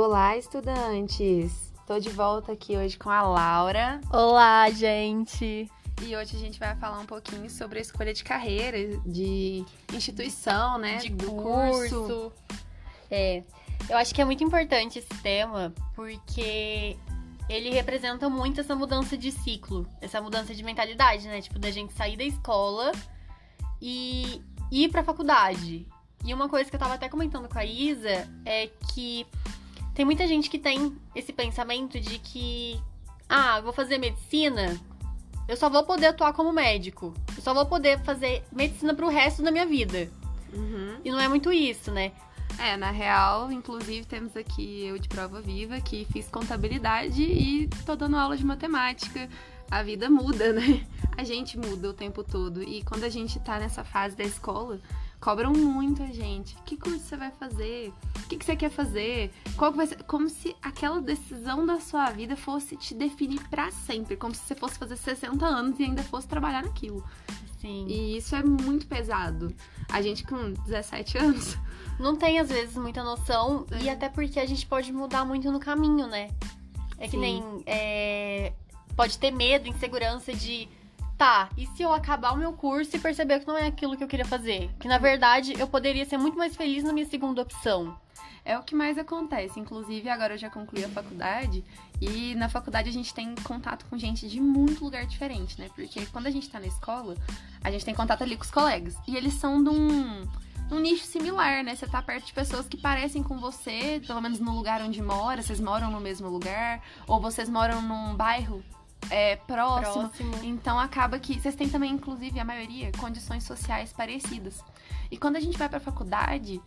Olá, estudantes! Estou de volta aqui hoje com a Laura. Olá, gente! E hoje a gente vai falar um pouquinho sobre a escolha de carreira, de instituição, né? De curso. curso. É, eu acho que é muito importante esse tema porque ele representa muito essa mudança de ciclo, essa mudança de mentalidade, né? Tipo, da gente sair da escola e ir pra faculdade. E uma coisa que eu tava até comentando com a Isa é que tem muita gente que tem esse pensamento de que, ah, vou fazer medicina, eu só vou poder atuar como médico. Eu só vou poder fazer medicina pro resto da minha vida. Uhum. E não é muito isso, né? É, na real, inclusive temos aqui eu de prova viva que fiz contabilidade e tô dando aula de matemática. A vida muda, né? A gente muda o tempo todo. E quando a gente tá nessa fase da escola, cobram muito a gente. Que curso você vai fazer? O que, que você quer fazer? Qual vai ser? Como se aquela decisão da sua vida fosse te definir para sempre. Como se você fosse fazer 60 anos e ainda fosse trabalhar naquilo. Sim. E isso é muito pesado. A gente com 17 anos. Não tem, às vezes, muita noção. É. E até porque a gente pode mudar muito no caminho, né? É que Sim. nem. É... Pode ter medo, insegurança de tá, e se eu acabar o meu curso e perceber que não é aquilo que eu queria fazer? Que na verdade eu poderia ser muito mais feliz na minha segunda opção. É o que mais acontece. Inclusive, agora eu já concluí a faculdade e na faculdade a gente tem contato com gente de muito lugar diferente, né? Porque quando a gente tá na escola, a gente tem contato ali com os colegas. E eles são de um, nicho similar, né? Você tá perto de pessoas que parecem com você, pelo menos no lugar onde mora, vocês moram no mesmo lugar, ou vocês moram num bairro é, próximo. próximo. Então acaba que vocês têm também, inclusive, a maioria, condições sociais parecidas. E quando a gente vai pra faculdade,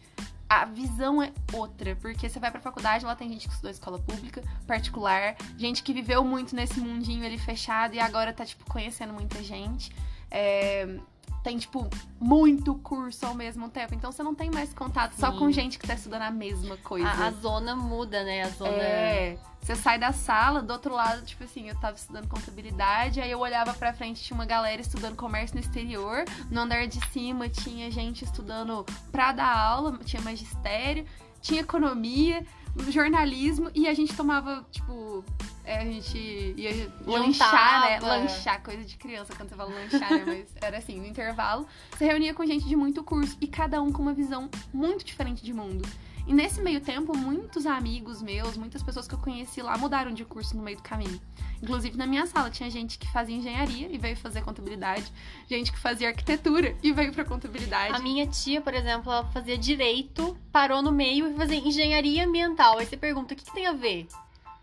a visão é outra, porque você vai pra faculdade, lá tem gente que estudou escola pública, particular, gente que viveu muito nesse mundinho ali fechado e agora tá, tipo, conhecendo muita gente. É, tem, tipo, muito curso ao mesmo tempo. Então você não tem mais contato Sim. só com gente que tá estudando a mesma coisa. A, a zona muda, né? A zona. É. Você sai da sala, do outro lado, tipo assim, eu tava estudando contabilidade, aí eu olhava pra frente, tinha uma galera estudando comércio no exterior. No andar de cima tinha gente estudando pra dar aula, tinha magistério, tinha economia, jornalismo, e a gente tomava, tipo, é, a gente ia lanchar, né? Lanchar, coisa de criança quando você fala lanchar, né? Mas era assim, no intervalo, você reunia com gente de muito curso e cada um com uma visão muito diferente de mundo. E nesse meio tempo, muitos amigos meus, muitas pessoas que eu conheci lá mudaram de curso no meio do caminho. Inclusive na minha sala tinha gente que fazia engenharia e veio fazer contabilidade, gente que fazia arquitetura e veio para contabilidade. A minha tia, por exemplo, ela fazia direito, parou no meio e fazia engenharia ambiental. Aí você pergunta, o que, que tem a ver?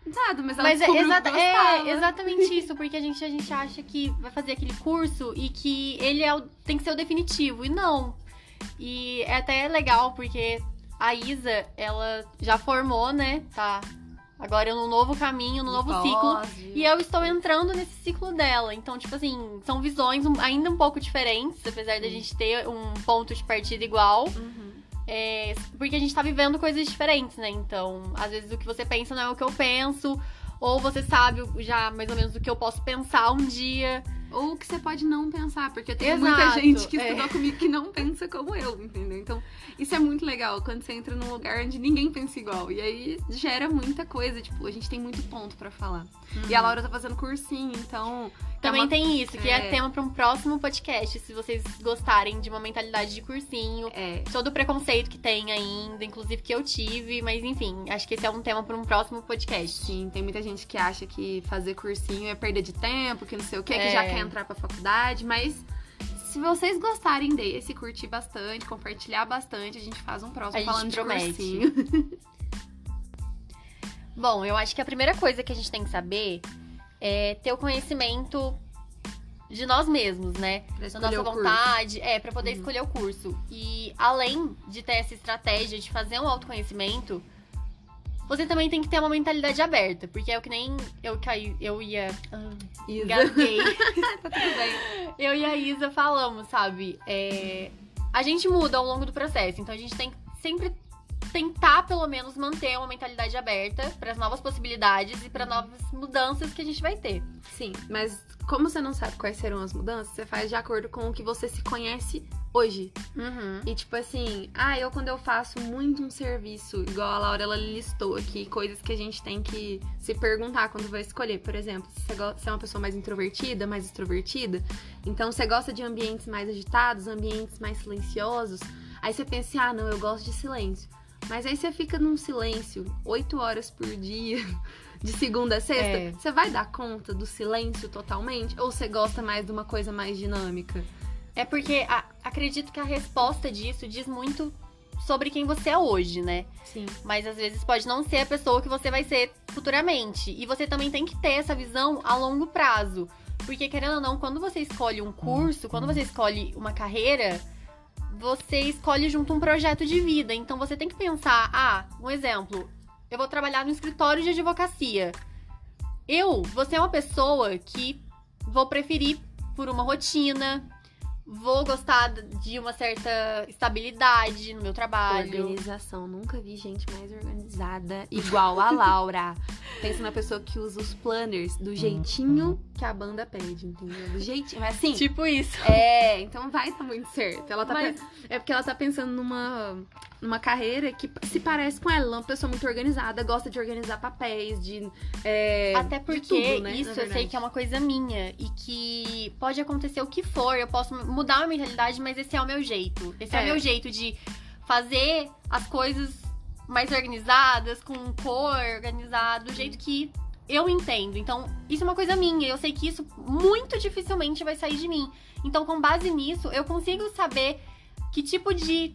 Nada, mas ela mas é, exata, é exatamente isso, porque a gente, a gente acha que vai fazer aquele curso e que ele é o, tem que ser o definitivo. E não. E é até legal, porque a Isa, ela já formou, né? Tá agora no novo caminho, no novo ciclo. E eu estou entrando nesse ciclo dela. Então, tipo assim, são visões ainda um pouco diferentes, apesar da gente ter um ponto de partida igual. Uhum. É, porque a gente tá vivendo coisas diferentes, né? Então, às vezes o que você pensa não é o que eu penso. Ou você sabe já mais ou menos o que eu posso pensar um dia. Ou que você pode não pensar, porque tem muita gente que estudou é. comigo que não pensa como eu, entendeu? Então, isso é muito legal quando você entra num lugar onde ninguém pensa igual. E aí gera muita coisa, tipo, a gente tem muito ponto para falar. Uhum. E a Laura tá fazendo cursinho, então também é uma... tem isso, que é. é tema para um próximo podcast, se vocês gostarem de uma mentalidade de cursinho, é. todo o preconceito que tem ainda, inclusive que eu tive, mas enfim, acho que esse é um tema para um próximo podcast. Sim, tem muita gente que acha que fazer cursinho é perda de tempo, que não sei o que, é. que já quer entrar pra faculdade, mas se vocês gostarem desse, curtir bastante, compartilhar bastante, a gente faz um próximo falando promete. de cursinho. Bom, eu acho que a primeira coisa que a gente tem que saber é, ter o conhecimento de nós mesmos, né? Da nossa vontade, é, para poder uhum. escolher o curso. E além de ter essa estratégia de fazer um autoconhecimento, você também tem que ter uma mentalidade aberta, porque é o que nem eu que eu ia ah, engasguei. tá tudo bem. Eu e a Isa falamos, sabe? É, a gente muda ao longo do processo, então a gente tem que sempre tentar pelo menos manter uma mentalidade aberta para as novas possibilidades e para novas mudanças que a gente vai ter. Sim, mas como você não sabe quais serão as mudanças, você faz de acordo com o que você se conhece hoje. Uhum. E tipo assim, ah, eu quando eu faço muito um serviço, igual a Laura ela listou aqui, coisas que a gente tem que se perguntar quando vai escolher. Por exemplo, se você, você é uma pessoa mais introvertida, mais extrovertida, então você gosta de ambientes mais agitados, ambientes mais silenciosos. Aí você pensa, assim, ah, não, eu gosto de silêncio. Mas aí você fica num silêncio oito horas por dia, de segunda a sexta. É. Você vai dar conta do silêncio totalmente? Ou você gosta mais de uma coisa mais dinâmica? É porque a- acredito que a resposta disso diz muito sobre quem você é hoje, né? Sim. Mas às vezes pode não ser a pessoa que você vai ser futuramente. E você também tem que ter essa visão a longo prazo. Porque, querendo ou não, quando você escolhe um curso, quando você escolhe uma carreira, você escolhe junto um projeto de vida. Então você tem que pensar, ah, um exemplo, eu vou trabalhar no escritório de advocacia. Eu vou ser uma pessoa que vou preferir por uma rotina, vou gostar de uma certa estabilidade no meu trabalho. Organização. Nunca vi gente mais organizada igual a Laura. Pensa na pessoa que usa os planners do jeitinho que a banda pede, entendeu? Do jeitinho. Mas assim. Tipo isso. É, então vai dar muito certo. Ela tá Mas- É porque ela tá pensando numa, numa carreira que se parece com ela. Ela é uma pessoa muito organizada, gosta de organizar papéis, de. é, Até de porque tudo, né, isso eu sei que é uma coisa minha e que pode acontecer o que for, eu posso mudar a mentalidade, mas esse é o meu jeito. Esse é, É. o meu jeito de fazer as coisas mais organizadas, com cor organizada, do jeito que eu entendo. Então, isso é uma coisa minha. Eu sei que isso muito dificilmente vai sair de mim. Então, com base nisso, eu consigo saber que tipo de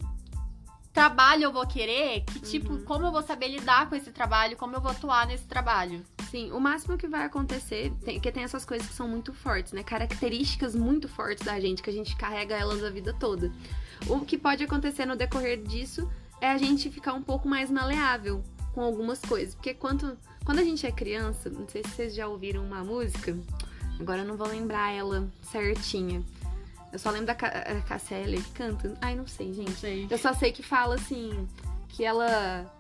trabalho eu vou querer, que tipo, Uhum. como eu vou saber lidar com esse trabalho, como eu vou atuar nesse trabalho. Sim, o máximo que vai acontecer, tem, porque tem essas coisas que são muito fortes, né? Características muito fortes da gente, que a gente carrega elas a vida toda. O que pode acontecer no decorrer disso é a gente ficar um pouco mais maleável com algumas coisas. Porque quando, quando a gente é criança, não sei se vocês já ouviram uma música, agora eu não vou lembrar ela certinha. Eu só lembro da Ca- a Cassia que canta. Ai, não sei, gente. Sei. Eu só sei que fala assim, que ela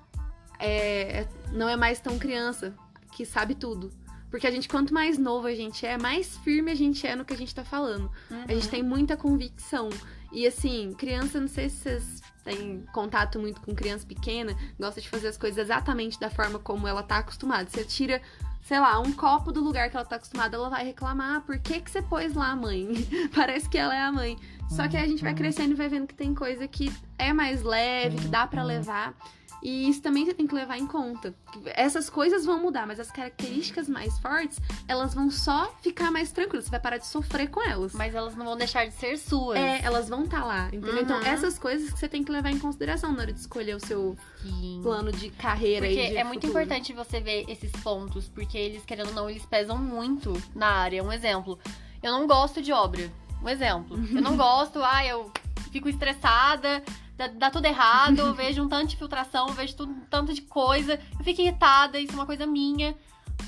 é- é- não é mais tão criança, que sabe tudo. Porque a gente, quanto mais novo a gente é, mais firme a gente é no que a gente tá falando. A gente tem muita convicção. E assim, criança, não sei se vocês têm contato muito com criança pequena, gosta de fazer as coisas exatamente da forma como ela tá acostumada. Você tira, sei lá, um copo do lugar que ela tá acostumada, ela vai reclamar: "Ah, por que, que você pôs lá, mãe? Parece que ela é a mãe. Só que aí a gente vai crescendo e vai vendo que tem coisa que é mais leve, que dá pra levar. E isso também você tem que levar em conta. Essas coisas vão mudar, mas as características mais fortes, elas vão só ficar mais tranquilas. Você vai parar de sofrer com elas. Mas elas não vão deixar de ser suas. É, elas vão estar lá, entendeu? Uhum. Então, essas coisas que você tem que levar em consideração na hora de escolher o seu Sim. plano de carreira Porque de é muito futuro. importante você ver esses pontos, porque eles, querendo ou não, eles pesam muito na área. Um exemplo, eu não gosto de obra. Um exemplo. Eu não gosto, ah, eu fico estressada, dá, dá tudo errado, eu vejo um tanto de filtração, eu vejo tudo, um tanto de coisa, eu fico irritada, isso é uma coisa minha.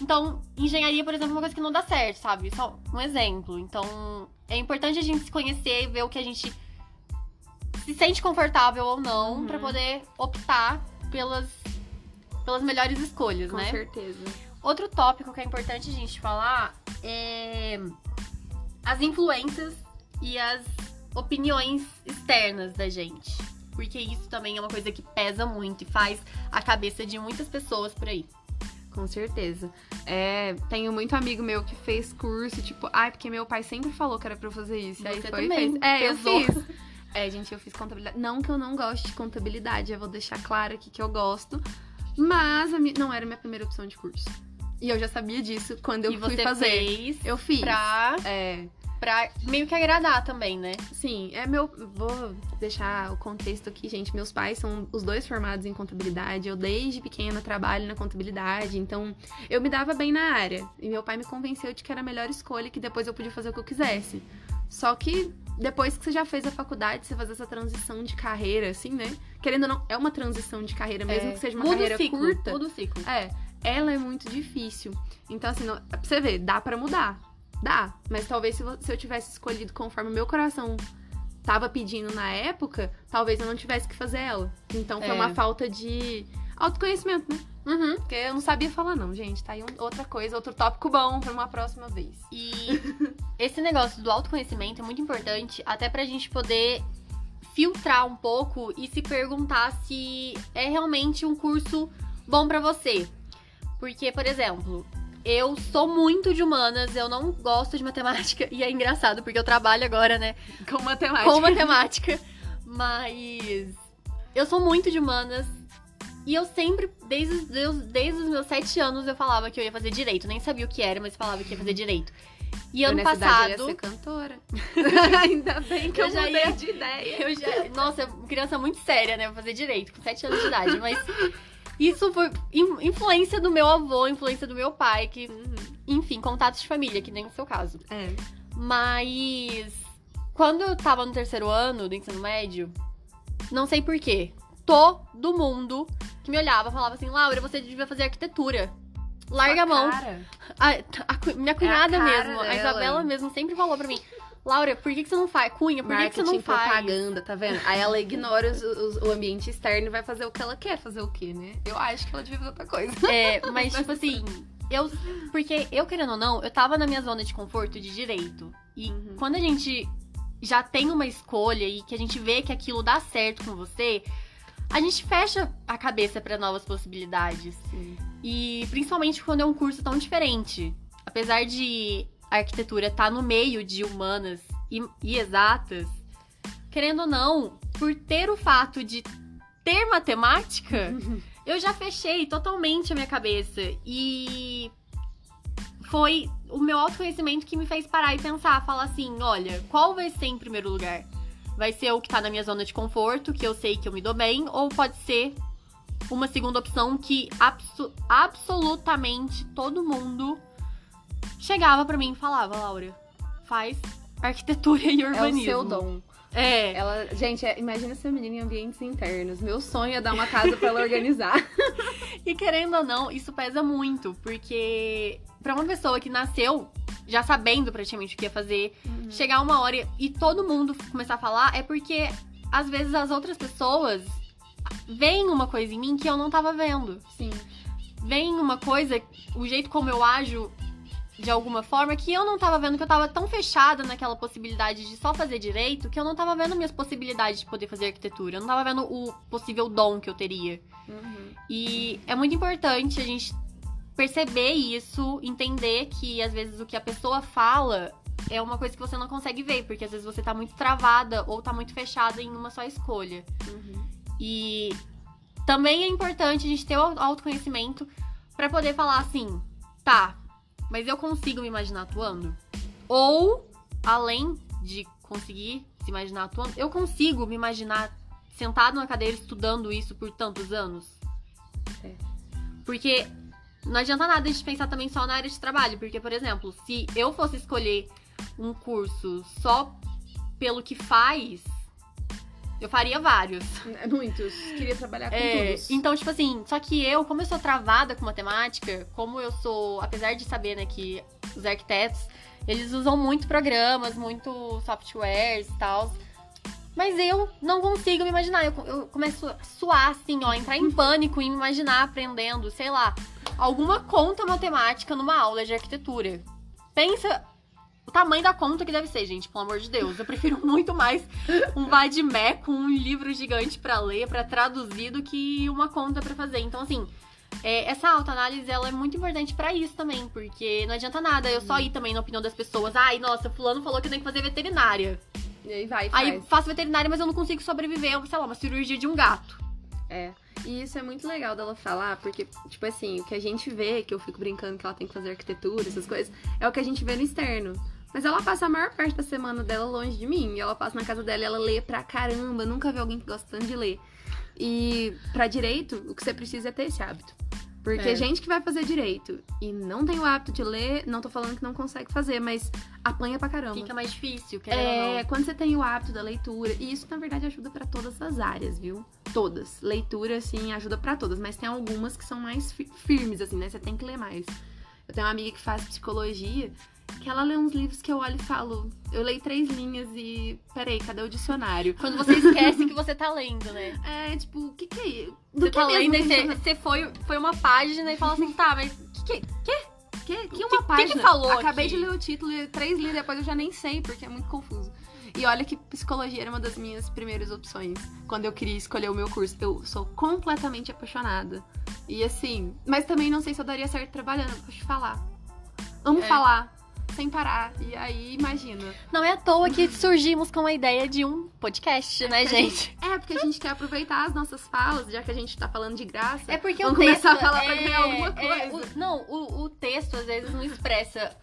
Então, engenharia, por exemplo, é uma coisa que não dá certo, sabe? Só um exemplo. Então, é importante a gente se conhecer e ver o que a gente se sente confortável ou não, Uhum. pra poder optar pelas, pelas melhores escolhas, Com né? certeza. Outro tópico que é importante a gente falar é as influências e as opiniões externas da gente. Porque isso também é uma coisa que pesa muito e faz a cabeça de muitas pessoas por aí. Com certeza. É, tenho muito amigo meu que fez curso, tipo, ai, porque meu pai sempre falou que era pra eu fazer isso. e aí Você foi também fez. É, eu fiz. É, gente, eu fiz contabilidade. Não que eu não goste de contabilidade, eu vou deixar claro aqui que eu gosto. Mas não era a minha primeira opção de curso. E eu já sabia disso quando eu e fui você fazer. fez Eu fiz. pra, É, pra meio que agradar também, né? sim, é meu. Vou deixar o contexto aqui, gente. Meus pais são os dois formados em contabilidade. Eu, desde pequena, trabalho na contabilidade. Então, eu me dava bem na área. E meu pai me convenceu de que era a melhor escolha, que depois eu podia fazer o que eu quisesse. Só que depois que você já fez a faculdade, você fazer essa transição de carreira, assim, né? Querendo ou não, é uma transição de carreira, mesmo É, que seja uma muda carreira ciclo, curta. Muda o ciclo. É, ela é muito difícil. Então, assim, não, pra você ver, dá pra mudar. Dá. Mas talvez se, eu tivesse escolhido conforme o meu coração tava pedindo na época, talvez eu não tivesse que fazer ela. Então foi É. uma falta de autoconhecimento, né? Uhum. Porque eu não sabia falar, não, gente. Tá aí um- outra coisa, outro tópico bom pra uma próxima vez. E esse negócio do autoconhecimento é muito importante, até pra gente poder filtrar um pouco e se perguntar se é realmente um curso bom pra você. Porque, por exemplo, eu sou muito de humanas, eu não gosto de matemática, e é engraçado porque eu trabalho agora, né, Com matemática. com matemática, mas eu sou muito de humanas. E eu sempre, desde, os- desde, desde os meus sete anos, eu falava que eu ia fazer direito. Nem sabia o que era, mas falava que ia fazer direito. E Eu ano idade eu ia passado, ser cantora. Ainda bem que eu, Eu já mudei ia- de ideia. eu já. Nossa, criança muito séria, né? Vou fazer direito, com sete anos de idade. Mas isso foi in- influência do meu avô, influência do meu pai, que, enfim, contatos de família, que nem o seu caso. É. Mas quando eu tava no terceiro ano do ensino médio, não sei porquê, todo mundo que me olhava falava assim, Laura, você devia fazer arquitetura. Larga a mão. Cara. A, a cu- minha cunhada cara mesmo, a dela. Isabela mesmo, sempre falou pra mim, Laura, por que, que você não faz? Cunha, por que, que você Marketing, não faz? propaganda, tá vendo? Aí ela ignora os- os- o ambiente externo e vai fazer o que ela quer fazer o quê, né? Eu acho que ela devia fazer outra coisa. É, mas tipo assim, eu. Porque eu, querendo ou não, eu tava na minha zona de conforto de direito. E Uhum. quando a gente já tem uma escolha e que a gente vê que aquilo dá certo com você, a gente fecha a cabeça pra novas possibilidades. E principalmente quando é um curso tão diferente. Apesar de a arquitetura estar no meio de humanas e, e exatas, querendo ou não, por ter o fato de ter matemática, eu já fechei totalmente a minha cabeça. E foi o meu autoconhecimento que me fez parar e pensar, falar assim, olha, qual vai ser em primeiro lugar? Vai ser o que tá na minha zona de conforto, que eu sei que eu me dou bem, ou pode ser uma segunda opção que abso- absolutamente todo mundo chegava pra mim e falava, Laura, faz arquitetura e É o urbanismo. seu dom. É. Ela, gente, é- imagina essa menina em ambientes internos. Meu sonho é dar uma casa pra ela organizar. E querendo ou não, isso pesa muito, porque pra uma pessoa que nasceu já sabendo praticamente o que ia fazer, chegar uma hora e todo mundo começar a falar, é porque às vezes as outras pessoas veem uma coisa em mim que eu não tava vendo. Sim. Veem uma coisa, o jeito como eu ajo de alguma forma que eu não tava vendo, que eu tava tão fechada naquela possibilidade de só fazer direito, que eu não tava vendo minhas possibilidades de poder fazer arquitetura. Eu não tava vendo o possível dom que eu teria. Uhum. E é muito importante a gente perceber isso, entender que às vezes o que a pessoa fala é uma coisa que você não consegue ver, porque às vezes você tá muito travada ou tá muito fechada em uma só escolha. Uhum. E também é importante a gente ter o autoconhecimento pra poder falar assim, tá, mas eu consigo me imaginar atuando? Ou, além de conseguir se imaginar atuando, eu consigo me imaginar sentado na cadeira estudando isso por tantos anos? É. Porque não adianta nada a gente pensar também só na área de trabalho, porque, por exemplo, se eu fosse escolher um curso só pelo que faz, eu faria vários. Muitos. Queria trabalhar com É, todos. então, tipo assim, só que eu, como eu sou travada com matemática, como eu sou, apesar de saber, né, que os arquitetos, eles usam muito programas, muito softwares e tal, mas eu não consigo me imaginar. Eu, eu começo a suar, assim, ó, entrar em pânico e me imaginar aprendendo, sei lá, alguma conta matemática numa aula de arquitetura. Pensa o tamanho da conta que deve ser, gente, pelo amor de Deus. Eu prefiro muito mais um vadimé com um livro gigante pra ler, pra traduzir, do que uma conta pra fazer. Então, assim, é, essa autoanálise, ela é muito importante pra isso também, porque não adianta nada eu só ir também na opinião das pessoas. Ai, nossa, fulano falou que eu tenho que fazer veterinária. E aí vai, Aí faz. faço veterinária, mas eu não consigo sobreviver sei lá, uma cirurgia de um gato. É. E isso é muito legal dela falar, porque, tipo assim, o que a gente vê, que eu fico brincando que ela tem que fazer arquitetura, essas coisas, é o que a gente vê no externo. Mas ela passa a maior parte da semana dela longe de mim. E ela passa na casa dela e ela lê pra caramba. Nunca vi alguém que gosta tanto de ler. E pra direito, o que você precisa é ter esse hábito. Porque É. gente que vai fazer direito e não tem o hábito de ler, não tô falando que não consegue fazer, mas apanha pra caramba. Fica mais difícil, ou É, quando você tem o hábito da leitura, e isso na verdade ajuda pra todas as áreas, viu? Todas. Leitura, assim, ajuda pra todas, mas tem algumas que são mais fi- firmes, assim, né? Você tem que ler mais. Eu tenho uma amiga que faz psicologia que ela lê uns livros que eu olho e falo, eu leio três linhas e. Peraí, cadê o dicionário? Quando você esquece que você tá lendo, né? É, tipo, o que que é isso? Do Você que tá mesmo lendo e que a gente você, você foi, foi uma página e fala assim, tá, mas que, que, Que, que que- uma que página? que falou Acabei aqui? de ler o título e três linhas depois eu já nem sei, porque é muito confuso. E olha que psicologia era uma das minhas primeiras opções. Quando eu queria escolher o meu curso. Eu sou completamente apaixonada. E assim, mas também não sei se eu daria certo trabalhando, eu gosto de falar. Amo É. falar, sem parar. E aí, imagina. Não é à toa que surgimos com a ideia de um podcast, né, gente? É, porque a gente quer aproveitar as nossas falas, já que a gente tá falando de graça. É porque Vamos o texto. começar a falar pra é- ganhar alguma é, coisa. o- não, o, o texto às vezes não expressa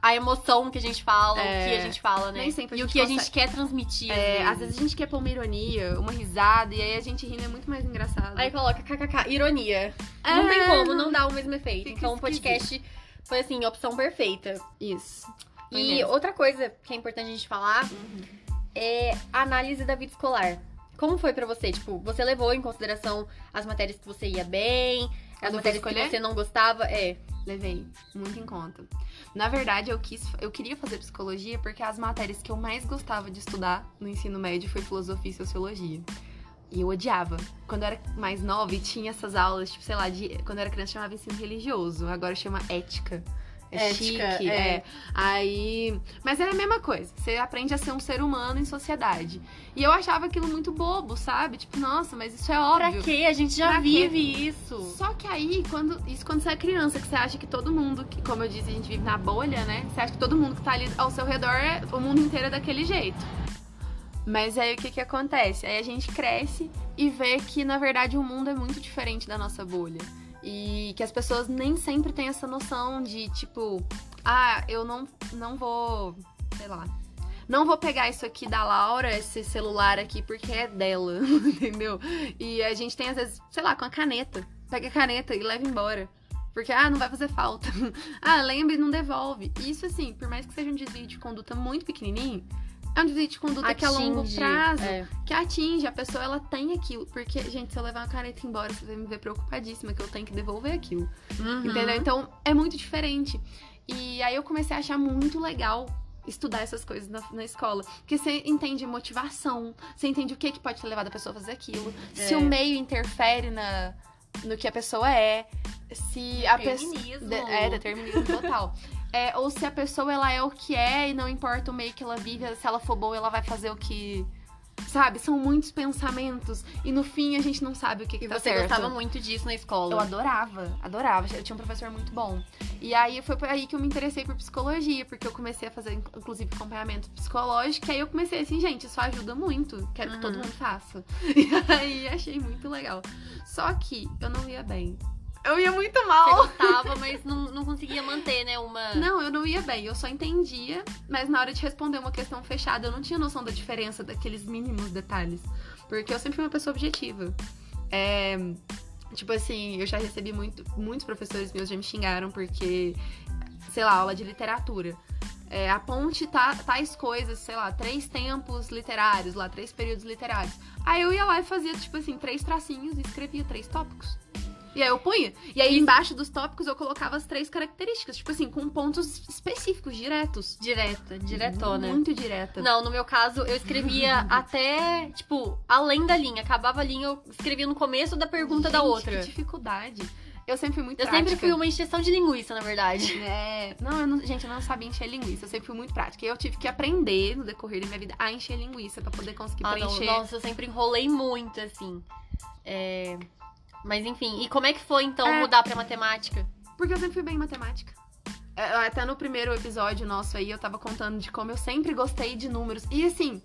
a emoção que a gente fala, É. o que a gente fala, né? Nem sempre a e o que a consegue. gente quer transmitir. É, às vezes a gente quer pôr uma ironia, uma risada, e aí a gente rindo é muito mais engraçado. Aí coloca kkk, ironia. É, não tem como, não dá o mesmo efeito. Então o podcast foi assim, opção perfeita. Isso. Foi E mesmo. outra coisa que é importante a gente falar Uhum. é a análise da vida escolar. Como foi pra você? Tipo, você levou em consideração as matérias que você ia bem, as matérias que você não gostava? É. Levei muito em conta. Na verdade, eu quis, eu queria fazer psicologia porque as matérias que eu mais gostava de estudar no ensino médio foi filosofia e sociologia. E eu odiava. Quando eu era mais nova e tinha essas aulas, tipo, sei lá, de, quando eu era criança chamava ensino religioso, agora chama ética. É Ética, chique, é. é. Aí. Mas é a mesma coisa. Você aprende a ser um ser humano em sociedade. E eu achava aquilo muito bobo, sabe? Tipo, nossa, mas isso é óbvio. Pra quê? A gente já Pra quê? vive isso. Só que aí, quando, isso quando você é criança, que você acha que todo mundo, que, como eu disse, a gente vive na bolha, né? Você acha que todo mundo que tá ali ao seu redor, é, o mundo inteiro é daquele jeito. Mas aí o que que acontece? Aí a gente cresce e vê que, na verdade, o mundo é muito diferente da nossa bolha. E que as pessoas nem sempre têm essa noção de, tipo, ah, eu não, não vou, sei lá, não vou pegar isso aqui da Laura, esse celular aqui, porque é dela, entendeu? E a gente tem, às vezes, sei lá, com a caneta. Pega a caneta e leva embora. Porque, ah, não vai fazer falta. ah, lembra e não devolve. Isso, assim, por mais que seja um desvio de conduta muito pequenininho, é um desvio de conduta que a longo Atinge, prazo, é. que atinge. A pessoa, ela tem aquilo. Porque, gente, se eu levar uma caneta embora, você vai me ver preocupadíssima que eu tenho que devolver aquilo. Uhum. Entendeu? Então é muito diferente. E aí eu comecei a achar muito legal estudar essas coisas na, na escola. Porque você entende motivação, você entende o que, que pode ter levado a pessoa a fazer aquilo, se É. o meio interfere na, no que a pessoa é, se a pessoa. É, determinismo total. É, ou se a pessoa ela é o que é e não importa o meio que ela vive, se ela for boa, ela vai fazer o que. Sabe? São muitos pensamentos. E no fim a gente não sabe o que, que E tá você certo. gostava muito disso na escola. Eu adorava, adorava. Eu tinha um professor muito bom. E aí foi por aí que eu me interessei por psicologia, porque eu comecei a fazer, inclusive, acompanhamento psicológico. E aí eu comecei assim, gente, isso ajuda muito. Quero que todo Uhum. mundo faça. E aí achei muito legal. Só que eu não ia bem. Eu ia muito Você mal. gostava, mas não, não conseguia manter, né? Uma. Não, eu não ia bem. Eu só entendia, mas na hora de responder uma questão fechada, eu não tinha noção da diferença daqueles mínimos detalhes. Porque eu sempre fui uma pessoa objetiva. É, Tipo assim, eu já recebi muito, muitos professores meus já me xingaram porque, sei lá, aula de literatura. É, aponte ta- tais coisas, sei lá, três tempos literários, lá, três períodos literários. Aí eu ia lá e fazia, tipo assim, três tracinhos e escrevia três tópicos. E aí eu punha. E aí embaixo dos tópicos eu colocava as três características, tipo assim, com pontos específicos, diretos. Direta, diretona. Muito direta. Não, no meu caso, eu escrevia até, tipo, além da linha. Acabava a linha, eu escrevia no começo da pergunta da Gente, outra. Que dificuldade. Eu sempre fui muito Eu prática. sempre fui uma encheção de linguiça, na verdade. É, não, eu não- gente, eu não sabia encher linguiça, eu sempre fui muito prática. E eu tive que aprender no decorrer da minha vida a encher linguiça pra poder conseguir Ah, não, preencher. nossa, eu sempre enrolei muito, assim. É... Mas enfim, e como é que foi então É. mudar pra matemática? Porque eu sempre fui bem em matemática. É, Até no primeiro episódio nosso aí, eu tava contando de como eu sempre gostei de números. E assim,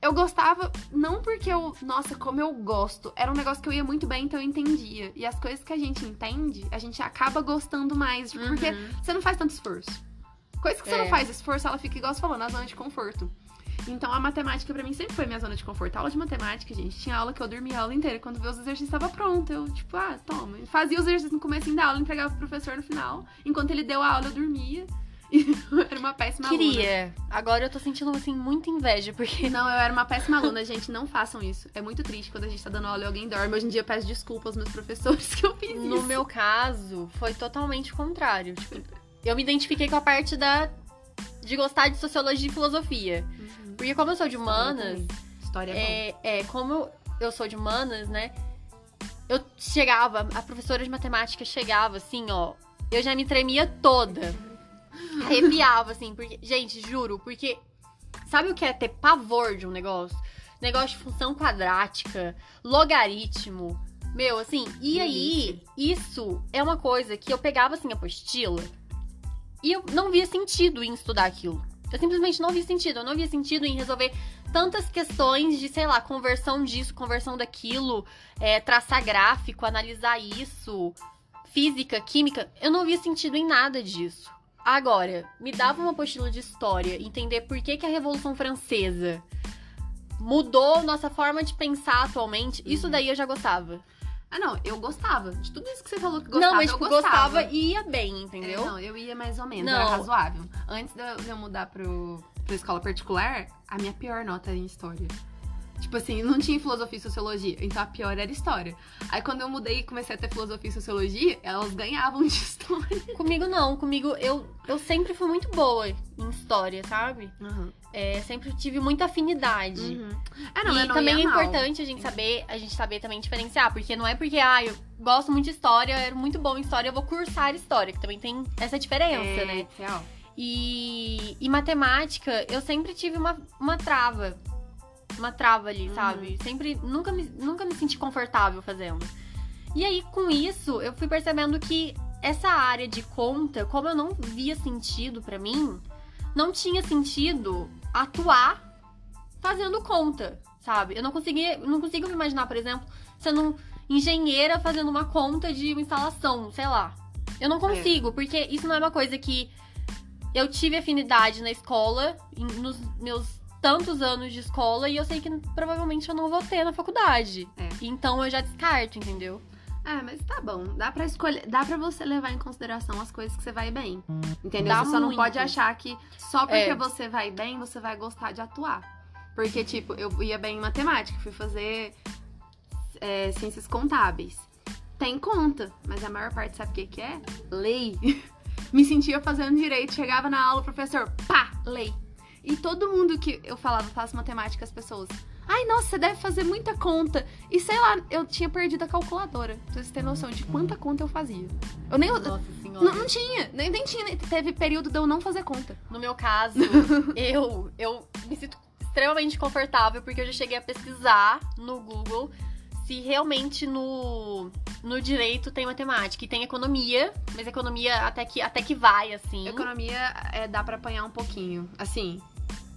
eu gostava não porque eu, nossa, como eu gosto. Era um negócio que eu ia muito bem, então eu entendia. E as coisas que a gente entende, a gente acaba gostando mais. Porque Uhum. você não faz tanto esforço. Coisa que você É. não faz esforço, ela fica igual você falou, na zona de conforto. Então a matemática pra mim sempre foi minha zona de conforto. A aula de matemática, gente, tinha aula que eu dormia a aula inteira. Quando vê os exercícios estava pronto, eu tipo, ah, toma. Fazia os exercícios no começo da aula, entregava pro professor no final. Enquanto ele deu a aula, eu dormia. E era uma péssima aluna. Queria. Agora eu tô sentindo, assim, muita inveja, porque... Não, eu era uma péssima aluna, gente. Não façam isso. É muito triste quando a gente tá dando aula e alguém dorme. Hoje em dia eu peço desculpa aos meus professores que eu fiz No isso. meu caso, foi totalmente o contrário. Tipo, eu me identifiquei com a parte da de gostar de sociologia e filosofia. Uhum. Porque como eu sou de humanas, História é, é, é, como eu sou de humanas, né? Eu chegava, a professora de matemática chegava assim, ó. Eu já me tremia toda. Arrepiava, assim, porque. Gente, juro, porque. Sabe o que é ter pavor de um negócio? Negócio de função quadrática, logaritmo. Meu, assim, e aí, isso é uma coisa que eu pegava assim a apostila e eu não via sentido em estudar aquilo. Eu simplesmente não via sentido. Eu não via sentido em resolver tantas questões de, sei lá, conversão disso, conversão daquilo, é, traçar gráfico, analisar isso, física, química. Eu não via sentido em nada disso. Agora, me dava uma apostila de história, entender por que, que a Revolução Francesa mudou nossa forma de pensar atualmente, isso daí eu já gostava. Ah, não, eu gostava. De tudo isso que você falou que gostava, não, mas tipo, eu gostava. e ia bem, entendeu? É, não, eu ia mais ou menos, Não. era razoável. Antes de eu, de eu mudar pro, pra escola particular, a minha pior nota era em história. Tipo assim, não tinha filosofia e sociologia, então a pior era história. Aí quando eu mudei e comecei a ter filosofia e sociologia, elas ganhavam de história. Comigo não, comigo eu, eu sempre fui muito boa em história, sabe? Uhum. É, sempre tive muita afinidade. Ah, não, e não também é mal. importante a gente saber, a gente saber também diferenciar, porque não é porque ah, eu gosto muito de história, eu era muito bom em história, eu vou cursar história, que também tem essa diferença, é, né? Real. E, e matemática, eu sempre tive uma, uma trava. Uma trava ali, Uhum. sabe? Sempre, nunca me, nunca me senti confortável fazendo. E aí, com isso, eu fui percebendo que essa área de conta, como eu não via sentido pra mim, não tinha sentido atuar fazendo conta, sabe? Eu não conseguia, não consigo me imaginar, por exemplo, sendo engenheira fazendo uma conta de uma instalação, sei lá. Eu não consigo, porque isso não é uma coisa que eu tive afinidade na escola, nos meus tantos anos de escola, e eu sei que provavelmente eu não vou ter na faculdade. É. Então eu já descarto, entendeu? Ah, mas tá bom. Dá pra escolher. Dá pra você levar em consideração as coisas que você vai bem. Entendeu? Dá você só não muito. pode achar que só porque É. você vai bem, você vai gostar de atuar. Porque, tipo, eu ia bem em matemática, fui fazer é, ciências contábeis. Tem conta, mas a maior parte sabe o que, que é? Lei. Me sentia fazendo direito, chegava na aula, o professor, pá, lei. E todo mundo que eu falava, faço matemática, as pessoas. Ai, nossa, você deve fazer muita conta. E sei lá, eu tinha perdido a calculadora. Pra vocês terem noção de quanta conta eu fazia. Eu nem. Nossa Não, senhora. não tinha, nem, nem tinha. Teve período de eu não fazer conta. No meu caso, eu, eu me sinto extremamente confortável porque eu já cheguei a pesquisar no Google se realmente no, no direito tem matemática e tem economia, mas economia até que, até que vai, assim. Economia é, dá pra apanhar um pouquinho. Assim,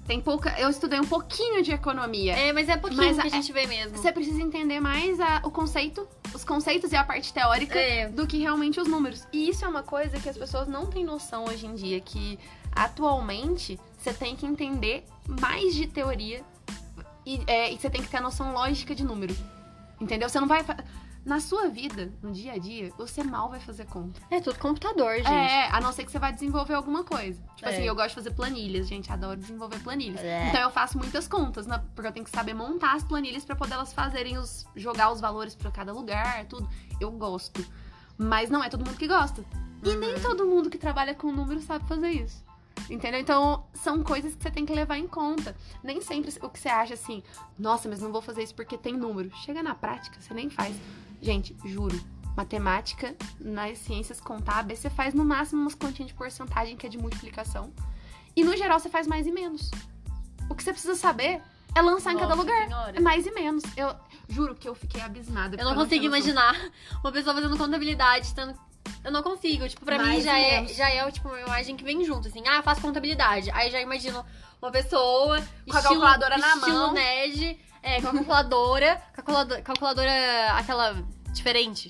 tem pouca. Eu estudei um pouquinho de economia. É, mas é pouquinho Mas que a gente vê mesmo. Você precisa entender mais a- o conceito, os conceitos e a parte teórica É. do que realmente os números. E isso é uma coisa que as pessoas não têm noção hoje em dia, que atualmente você tem que entender mais de teoria e, é, e você tem que ter a noção lógica de número. Entendeu? Você não vai. Na sua vida, no dia a dia, você mal vai fazer conta. É tudo computador, gente. É, a não ser que você vai desenvolver alguma coisa. Tipo É. assim, eu gosto de fazer planilhas, gente, adoro desenvolver planilhas. É. Então eu faço muitas contas, né? Porque eu tenho que saber montar as planilhas pra poder elas fazerem os jogar os valores pra cada lugar, tudo. Eu gosto. Mas não é todo mundo que gosta. E Uhum. nem todo mundo que trabalha com números sabe fazer isso. Entendeu? Então, são coisas que você tem que levar em conta. Nem sempre o que você acha assim, nossa, mas não vou fazer isso porque tem número. Chega na prática, você nem faz. Gente, juro, matemática nas ciências contábeis, você faz no máximo umas continhas de porcentagem que é de multiplicação. E no geral você faz mais e menos. O que você precisa saber é lançar em cada Nossa lugar. Senhora. É mais e menos. Eu juro que eu fiquei abismada. Eu não consigo imaginar uma pessoa fazendo contabilidade, tendo... Eu não consigo. Tipo, pra mim Mais já ou é, já é tipo, uma imagem que vem junto, assim. Ah, eu faço contabilidade. Aí já imagino uma pessoa... Com a calculadora na estilo mão. nerd. É, com a calculadora. calculadora, calculadora aquela diferente.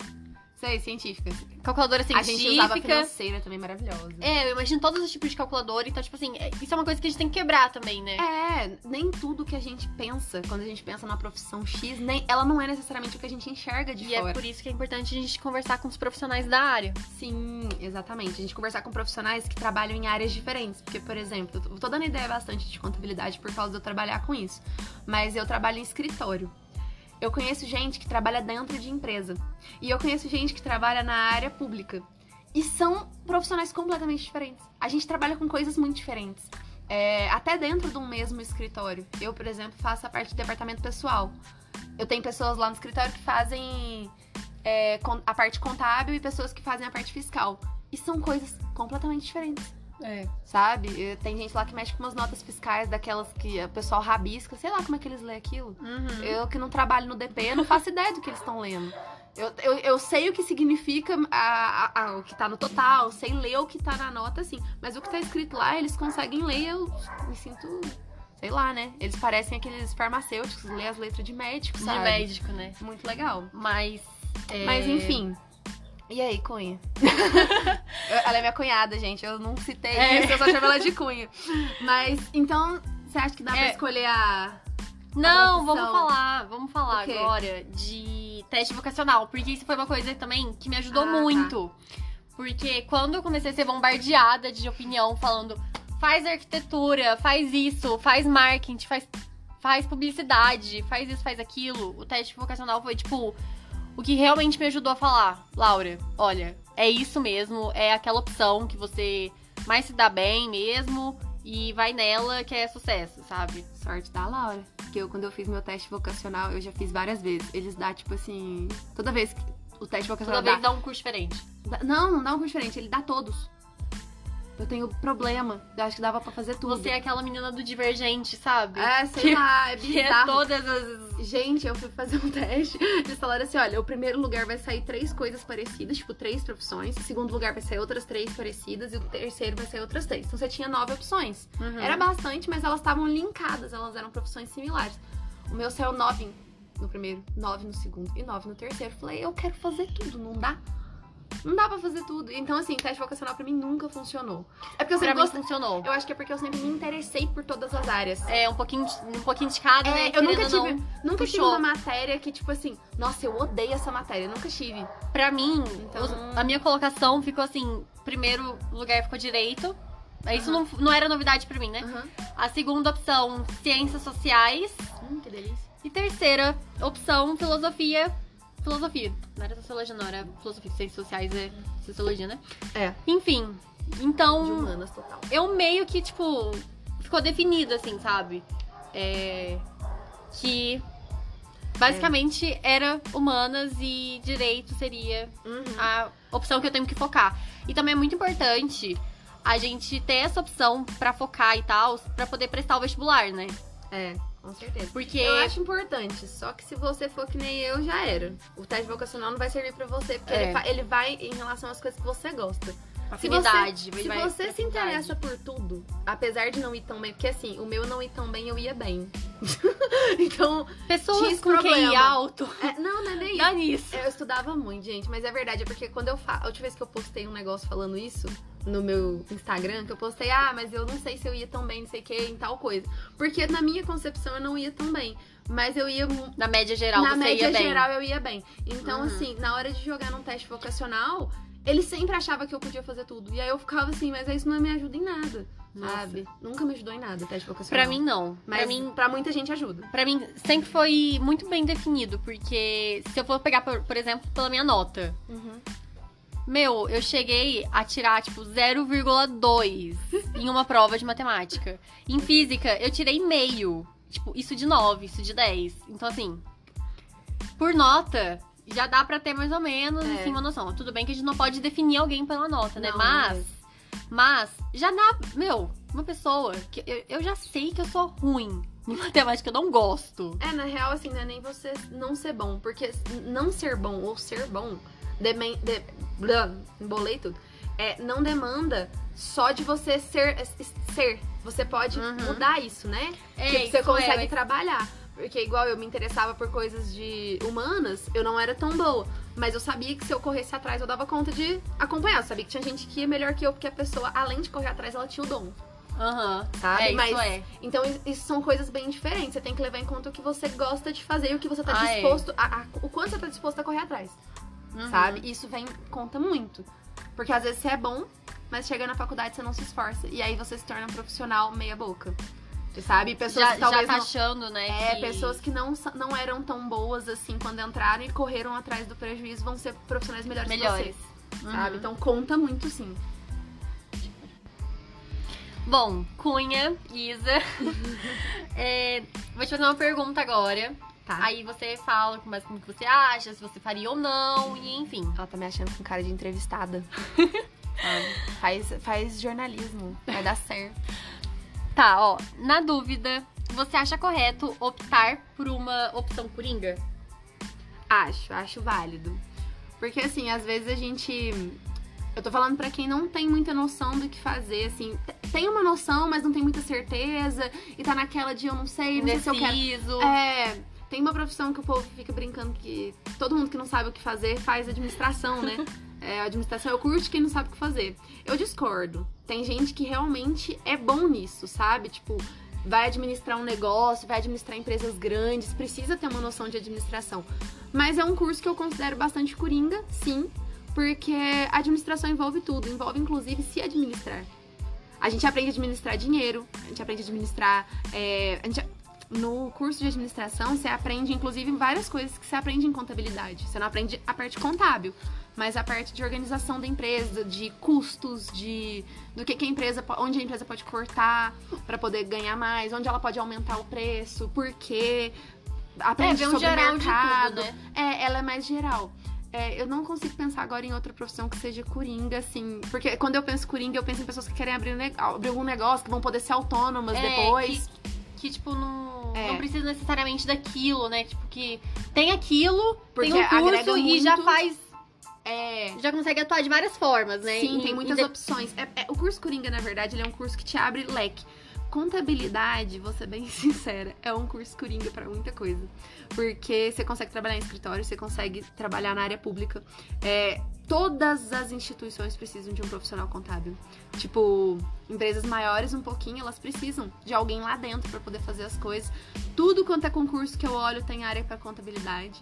Sei, científica. Calculadora A gente usava científica. financeira também, maravilhosa. É, eu imagino todos os tipos de calculadora. Então, tipo assim, é- isso é uma coisa que a gente tem que quebrar também, né? É, nem tudo que a gente pensa, quando a gente pensa na profissão X, nem, ela não é necessariamente o que a gente enxerga de E fora. é por isso que é importante a gente conversar com os profissionais da área. Sim, exatamente. A gente conversar com profissionais que trabalham em áreas diferentes. Porque, por exemplo, eu tô dando ideia bastante de contabilidade por causa de eu trabalhar com isso. Mas eu trabalho em escritório. Eu conheço gente que trabalha dentro de empresa. E eu conheço gente que trabalha na área pública. E são profissionais completamente diferentes. A gente trabalha com coisas muito diferentes. é, até dentro de um mesmo escritório. Eu, por exemplo, faço a parte de departamento pessoal. Eu tenho pessoas lá no escritório que fazem é, a parte contábil e pessoas que fazem a parte fiscal. E são coisas completamente diferentes. É. Sabe? Tem gente lá que mexe com umas notas fiscais, daquelas que o pessoal rabisca, sei lá como é que eles lêem aquilo. Uhum. Eu que não trabalho no DP, eu não faço ideia do que eles estão lendo. Eu, eu, eu sei o que significa a, a- a- o que tá no total, sei ler o que tá na nota, assim. Mas o que tá escrito lá, eles conseguem ler eu me sinto. Sei lá, né? Eles parecem aqueles farmacêuticos, lê as letras de médico, De sabe? médico, né? Muito legal. Mas. é, Mas enfim. E aí, Cunha? Eu- ela é minha cunhada, gente. Eu não citei É. isso, eu só chamo ela de Cunha. Mas, então, você acha que dá pra É. escolher a. Não, profissão. vamos falar, vamos falar agora de teste vocacional, porque isso foi uma coisa também que me ajudou Ah, tá. muito. Porque quando eu comecei a ser bombardeada de opinião falando, faz arquitetura, faz isso, faz marketing, faz, faz publicidade, faz isso, faz aquilo, o teste vocacional foi tipo o que realmente me ajudou a falar, Laura, olha, é isso mesmo, é aquela opção que você mais se dá bem mesmo e vai nela que é sucesso, sabe? Sorte da Laura. Porque eu, quando eu fiz meu teste vocacional, eu já fiz várias vezes. Eles dão, tipo assim. Toda vez que o teste vocacional Toda vez dá, dá um curso diferente. dá- Não, não dá um curso diferente, ele dá todos. Eu tenho problema. Eu acho que dava pra fazer tudo. Você é aquela menina do divergente, sabe? É, sei Que- lá, é Que é bizarro. todas as. Gente, eu fui fazer um teste. Eles falaram assim: olha, o primeiro lugar vai sair três coisas parecidas, tipo, três profissões. O segundo lugar vai sair outras três parecidas. E o terceiro vai sair outras três. Então você tinha nove opções. Uhum. Era bastante, mas elas estavam linkadas, elas eram profissões similares. O meu saiu nove no primeiro, nove no segundo e nove no terceiro. Falei, eu quero fazer tudo, não dá? Não dá pra fazer tudo. Então, assim, teste vocacional pra mim nunca funcionou. É porque eu Pra sempre mim gostei. funcionou. Eu acho que é porque eu sempre me interessei por todas as áreas. É, um pouquinho, de- um pouquinho de cada, É, né? eu nunca tive, nunca tive puxou. uma matéria que, tipo assim, nossa, eu odeio essa matéria. Eu nunca tive. Pra mim, Então- os- a minha colocação ficou assim: primeiro lugar ficou direito. Isso Aham. não, não era novidade pra mim, né? A segunda opção, ciências sociais. Hum, que delícia. E terceira opção, filosofia. Filosofia. Não era sociologia, não, era filosofia. Ciências sociais é sociologia, né? É, Enfim. de Então, humanas total. eu meio que, tipo, ficou definido, assim, sabe? É. Que. Basicamente era humanas e direito seria Uhum. a opção que eu tenho que focar. E também é muito importante a gente ter essa opção pra focar e tal, pra poder prestar o vestibular, né? É, com certeza. Porque. Eu acho importante, só que se você for que nem eu, já era. O teste vocacional não vai servir pra você, porque É. ele, ele vai em relação às coisas que você gosta. Se afinidade, você, se você se interessa por tudo, apesar de não ir tão bem, porque assim, o meu não ir tão bem, eu ia bem. então, Pessoas com QI problema. alto. é, não, não é nem Dá nisso. Eu estudava muito, gente, mas é verdade, é porque quando eu faço. A última vez que eu postei um negócio falando isso no meu Instagram, que eu postei, ah, mas eu não sei se eu ia tão bem, não sei o que, em tal coisa. Porque na minha concepção eu não ia tão bem. Mas eu ia. Na média geral, na você média ia bem. geral eu ia bem. Então, Uhum. assim, na hora de jogar num teste vocacional, ele sempre achava que eu podia fazer tudo. E aí eu ficava assim, mas isso não me ajuda em nada. Nossa. Sabe? Nunca me ajudou em nada o teste vocacional. Pra mim, não. Mas Pra mim, pra muita gente ajuda. Pra mim, sempre foi muito bem definido, porque se eu for pegar, por, por exemplo, pela minha nota, meu, eu cheguei a tirar, tipo, 0,2 em uma prova de matemática. Em física, eu tirei meio. Tipo, isso de 9, isso de 10. Então, assim, por nota, já dá pra ter mais ou menos, É. assim, uma noção. Tudo bem que a gente não pode definir alguém pela nota, né? Não, mas, mas, já dá, meu, uma pessoa que eu, eu já sei que eu sou ruim em matemática, eu não gosto. É, na real, assim, não é nem você não ser bom. Porque não ser bom ou ser bom, demen, de, blá, embolei tudo, é, não demanda só de você ser. ser. Você pode Uhum. mudar isso, né? É, tipo, você isso consegue é, trabalhar. Porque igual eu me interessava por coisas de humanas, eu não era tão boa. Mas eu sabia que se eu corresse atrás, eu dava conta de acompanhar. Eu sabia que tinha gente que ia melhor que eu, porque a pessoa, além de correr atrás, ela tinha o dom. Aham. Sabe? É, isso Mas- é. Então, is- isso são coisas bem diferentes. Você tem que levar em conta o que você gosta de fazer e o que você tá Ah, é. disposto. a- a- o quanto você tá disposto a correr atrás. Uhum. Sabe? Isso vem conta muito. Porque às vezes você é bom, mas chega na faculdade você não se esforça. E aí você se torna um profissional meia boca. Você sabe? Pessoas já, que talvez já tá não. achando, né? É, que... pessoas que não, não eram tão boas assim quando entraram e correram atrás do prejuízo vão ser profissionais melhores, melhores. que você, Uhum. sabe? Então conta muito sim. Bom, Cunha, Isa, é, vou te fazer uma pergunta agora. Tá. Aí você fala mais como que você acha, se você faria ou não, e enfim. Ela tá me achando com cara de entrevistada. Faz, faz jornalismo, vai dar certo. Tá, ó, na dúvida, você acha correto optar por uma opção coringa? Acho, acho válido. Porque assim, às vezes a gente. Eu tô falando pra quem não tem muita noção do que fazer, assim. Tem uma noção, mas não tem muita certeza. E tá naquela de eu não sei, não sei se eu quero. É. Tem uma profissão que o povo fica brincando que todo mundo que não sabe o que fazer faz administração, né? É, administração o curso de quem não sabe o que fazer. Eu discordo. Tem gente que realmente é bom nisso, sabe? Tipo, vai administrar um negócio, vai administrar empresas grandes, precisa ter uma noção de administração. Mas é um curso que eu considero bastante coringa, sim, porque administração envolve tudo, envolve inclusive se administrar. A gente aprende a administrar dinheiro, a gente aprende a administrar. é, a gente- no curso de administração, você aprende, inclusive, várias coisas que você aprende em contabilidade. Você não aprende a parte contábil, mas a parte de organização da empresa, de custos, de do que, que a empresa, onde a empresa pode cortar para poder ganhar mais, onde ela pode aumentar o preço, por quê. É, Aprende ver um sobre geral de mercado. tudo, né? É, ela é mais geral. É, eu não consigo pensar agora em outra profissão que seja coringa, assim. Porque quando eu penso coringa, eu penso em pessoas que querem abrir, um abrir algum negócio, que vão poder ser autônomas É, depois. Que, que, tipo, não, É. não precisa necessariamente daquilo, né? Tipo, que tem aquilo, Porque tem um curso e já muito. faz. É. Já consegue atuar de várias formas, né? Sim, E- tem muitas de- opções. É- é- o curso Coringa, na verdade, ele é um curso que te abre leque. Contabilidade, vou ser bem sincera, é um curso Coringa pra muita coisa. Porque você consegue trabalhar em escritório, você consegue trabalhar na área pública. É, todas as instituições precisam de um profissional contábil. Tipo, empresas maiores um pouquinho, elas precisam de alguém lá dentro pra poder fazer as coisas. Tudo quanto é concurso que eu olho tem área pra contabilidade.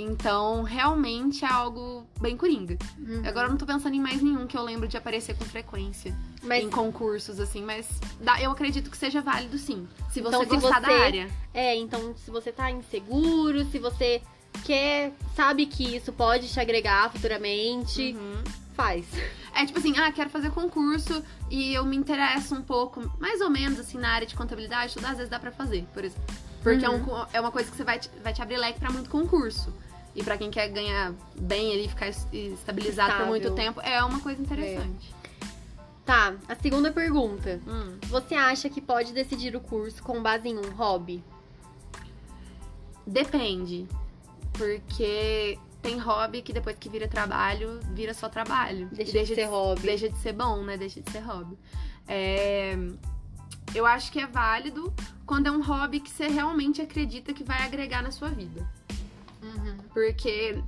Então, realmente é algo bem coringa. Uhum. Agora eu não tô pensando em mais nenhum que eu lembro de aparecer com frequência Mas em concursos, assim, mas dá- eu acredito que seja válido sim. Se você Então, se gostar você- da área. É, então se você tá inseguro, se você quer, sabe que isso pode te agregar futuramente, Uhum. faz. É tipo assim, ah, quero fazer concurso e eu me interesso um pouco, mais ou menos assim, na área de contabilidade, tudo às vezes dá pra fazer, por exemplo. Porque é, um co- é uma coisa que você vai te, vai te abrir leque pra muito concurso. E pra quem quer ganhar bem ali, ficar es- estabilizado por Estável. muito tempo, é uma coisa interessante. Tá, a segunda pergunta. Hum. Você acha que pode decidir o curso com base em um hobby? Depende. Porque tem hobby que depois que vira trabalho, vira só trabalho. Deixa, deixa de ser hobby. Deixa de ser bom, né? Deixa de ser hobby. É, Eu acho que é válido quando é um hobby que você realmente acredita que vai agregar na sua vida. Uhum. Porque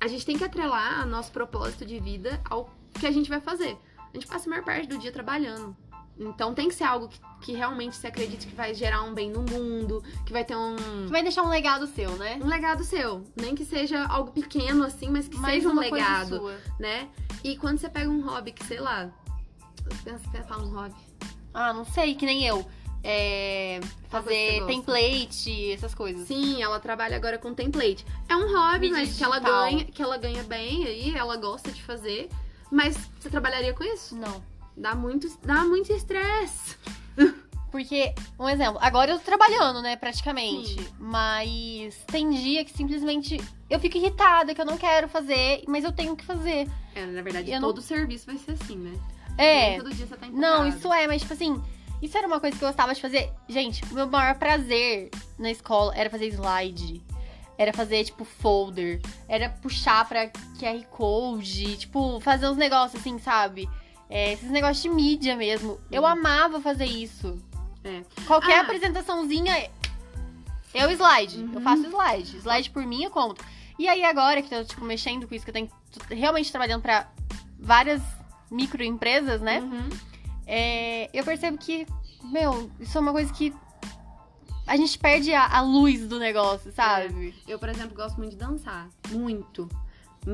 a gente tem que atrelar nosso propósito de vida ao que a gente vai fazer. A gente passa a maior parte do dia trabalhando. Então tem que ser algo que, que realmente você acredite que vai gerar um bem no mundo, que vai ter um, Que vai deixar um legado seu, né? um legado seu. Nem que seja algo pequeno assim, mas que Mais seja um legado, né? E quando você pega um hobby que, sei lá. Pensa que fala um hobby. Ah, não sei, que nem eu. É, fazer template, essas coisas. Sim, ela trabalha agora com template. É um hobby, Mídia mas que ela ganha, que ela ganha bem aí, ela gosta de fazer. Mas você trabalharia com isso? Não. Dá muito, dá muito estresse. Porque, um exemplo, agora eu tô trabalhando, né, praticamente. Sim. Mas tem dia que simplesmente eu fico irritada, que eu não quero fazer, mas eu tenho que fazer. É, na verdade, Eu não- todo serviço vai ser assim, né? É. Todo dia você tá Não, empolgado. isso é, mas tipo assim, isso era uma coisa que eu gostava de fazer. Gente, o meu maior prazer na escola era fazer slide. Era fazer, tipo, folder. Era puxar pra QR Code. Tipo, fazer uns negócios assim, sabe? É, esses negócios de mídia mesmo. Eu Hum. amava fazer isso. É. Qualquer Ah. apresentaçãozinha, eu slide. Eu Uhum. faço slide. Slide por minha conta. E aí agora que eu tô, tipo, mexendo com isso, que eu tenho realmente trabalhando pra várias microempresas, né? Uhum. É, eu percebo que, meu, isso é uma coisa que a gente perde a, a luz do negócio, sabe? Eu, por exemplo, gosto muito de dançar. Muito.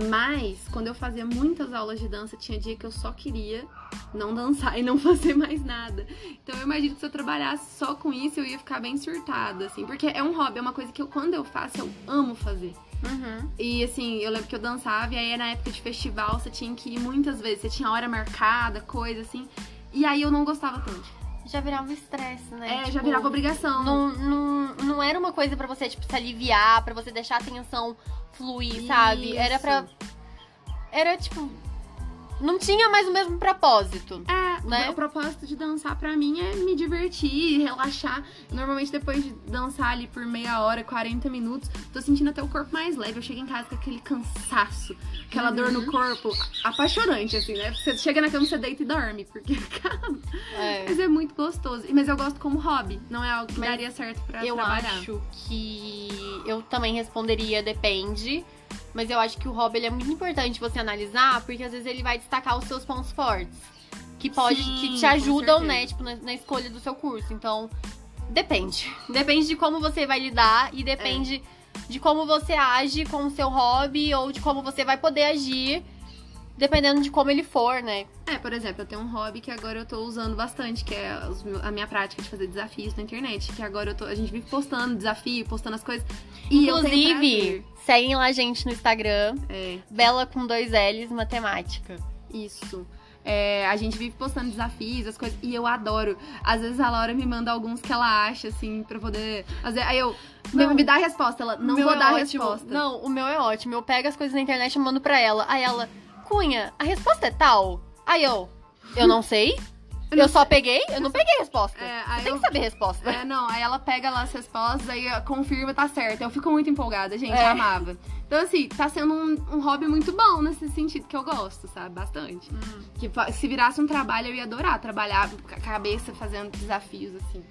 Mas, quando eu fazia muitas aulas de dança, tinha dia que eu só queria não dançar e não fazer mais nada. Então, eu imagino que se eu trabalhasse só com isso, eu ia ficar bem surtada, assim. Porque é um hobby, é uma coisa que eu, quando eu faço, eu amo fazer. Uhum. E, assim, eu lembro que eu dançava, e aí na época de festival, você tinha que ir muitas vezes. Você tinha hora marcada, coisa assim. E aí eu não gostava tanto. Já virava estresse, né? É, Tipo, já virava obrigação. Não, não, não era uma coisa pra você, tipo, se aliviar, pra você deixar a atenção fluir, sabe? Era Isso. pra. Era tipo. Não tinha mais o mesmo propósito. É, né? o propósito de dançar pra mim é me divertir, relaxar. Normalmente depois de dançar ali por meia hora, 40 minutos, tô sentindo até o corpo mais leve. Eu chego em casa com aquele cansaço, aquela dor no corpo, apaixonante, assim, né? Você chega na cama, você deita e dorme, porque, É. mas é muito gostoso. Mas eu gosto como hobby, não é algo que Mas daria certo pra Eu trabalhar. acho que eu também responderia depende. Mas eu acho que o hobby ele é muito importante você analisar, porque às vezes ele vai destacar os seus pontos fortes. Que pode, Sim, que te ajudam, né, tipo, na, na escolha do seu curso. Então, depende. Depende de como você vai lidar e depende de como você age com o seu hobby ou de como você vai poder agir, dependendo de como ele for, né? É, por exemplo, eu tenho um hobby que agora eu tô usando bastante, que é a minha prática de fazer desafios na internet. Que agora eu tô, a gente vive postando desafio, postando as coisas. E Inclusive, seguem lá a gente no Instagram. É. Bela com dois L's, matemática. Isso. É, a gente vive postando desafios, as coisas, e eu adoro. Às vezes a Laura me manda alguns que ela acha, assim, pra poder. Às vezes, aí eu. Não. me dá a resposta. Ela, não vou é dar a resposta. Não, o meu é ótimo. Eu pego as coisas na internet e mando pra ela. Aí ela, Cunha, a resposta é tal? Aí eu, eu não sei. Eu só peguei, eu não peguei a resposta. É, aí tem eu- que saber a resposta. É, não, aí ela pega lá as respostas, aí confirma, tá certo. Eu fico muito empolgada, gente, É. amava. Então, assim, tá sendo um, um hobby muito bom nesse sentido que eu gosto, sabe? Bastante. Hum. Que se virasse um trabalho, eu ia adorar trabalhar com a cabeça fazendo desafios, assim.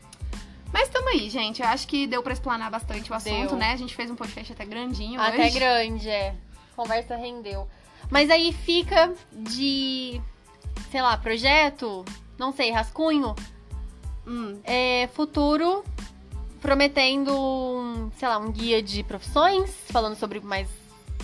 Mas tamo aí, gente. Eu acho que deu pra explanar bastante o assunto, Deu. né? A gente fez um podcast até grandinho Até hoje. grande, é. Conversa rendeu. Mas aí fica de, sei lá, projeto, não sei, rascunho, Hum, é, futuro, prometendo, um, sei lá, um guia de profissões, falando sobre mais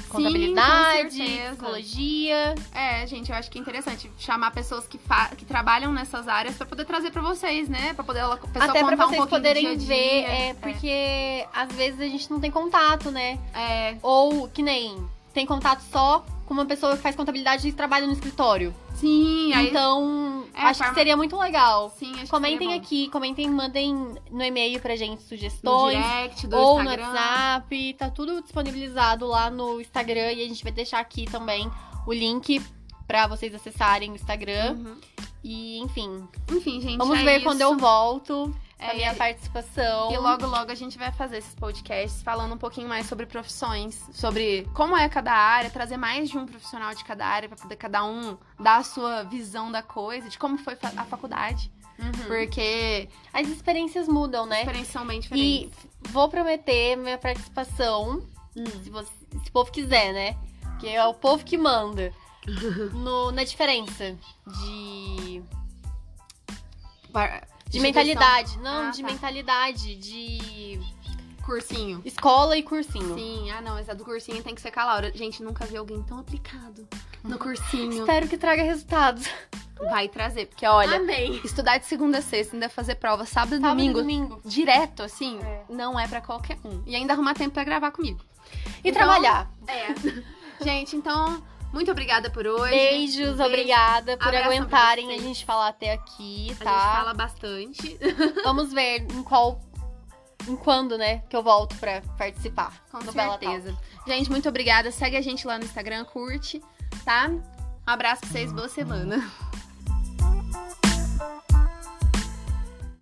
contabilidade, certeza. psicologia. É, gente, eu acho que é interessante chamar pessoas que, que trabalham nessas áreas pra poder trazer pra vocês, né? Pra poder ela, pessoa Até um vocês do poderem dia a ver, dia. é, porque às vezes a gente não tem contato, né? É, Ou que nem tem contato só com uma pessoa que faz contabilidade e trabalha no escritório. sim, aí... então, É, acho forma- que seria muito legal. sim, acho que Comentem bom. aqui, comentem, mandem no e-mail pra gente no sugestões. direct do ou no Instagram. WhatsApp, tá tudo disponibilizado lá no Instagram e a gente vai deixar aqui também o link pra vocês acessarem o Instagram. Uhum. E, enfim, Enfim, gente, vamos é ver isso. quando eu volto É, a minha e- participação. E logo, logo a gente vai fazer esses podcasts falando um pouquinho mais sobre profissões, sobre como é cada área, trazer mais de um profissional de cada área pra poder cada um dar a sua visão da coisa, de como foi a faculdade. Uhum. Porque As experiências mudam, né? bem E vou prometer minha participação, Hum. se, você, se o povo quiser, né? Que é o povo que manda. No, na diferença de, de mentalidade. Não, Ah, de tá. mentalidade, de Cursinho. escola e cursinho. Sim, ah não, mas a do cursinho tem que ser com a Laura. Gente, nunca vi alguém tão aplicado no cursinho. Espero que traga resultados. Vai trazer, porque olha, Amei. estudar de segunda a sexta, ainda fazer prova sábado e Sábado e domingo, domingo. direto, assim, É. não é pra qualquer um. E ainda arrumar tempo pra gravar comigo. E Então, trabalhar. É. Gente, então, muito obrigada por hoje. Beijos, Beijo. obrigada por Abração aguentarem a gente falar até aqui, A gente tá? fala bastante. Vamos ver em qual. Em quando, né? Que eu volto pra participar. Com certeza. Gente, muito obrigada. Segue a gente lá no Instagram, curte, tá? Um abraço pra vocês, boa semana.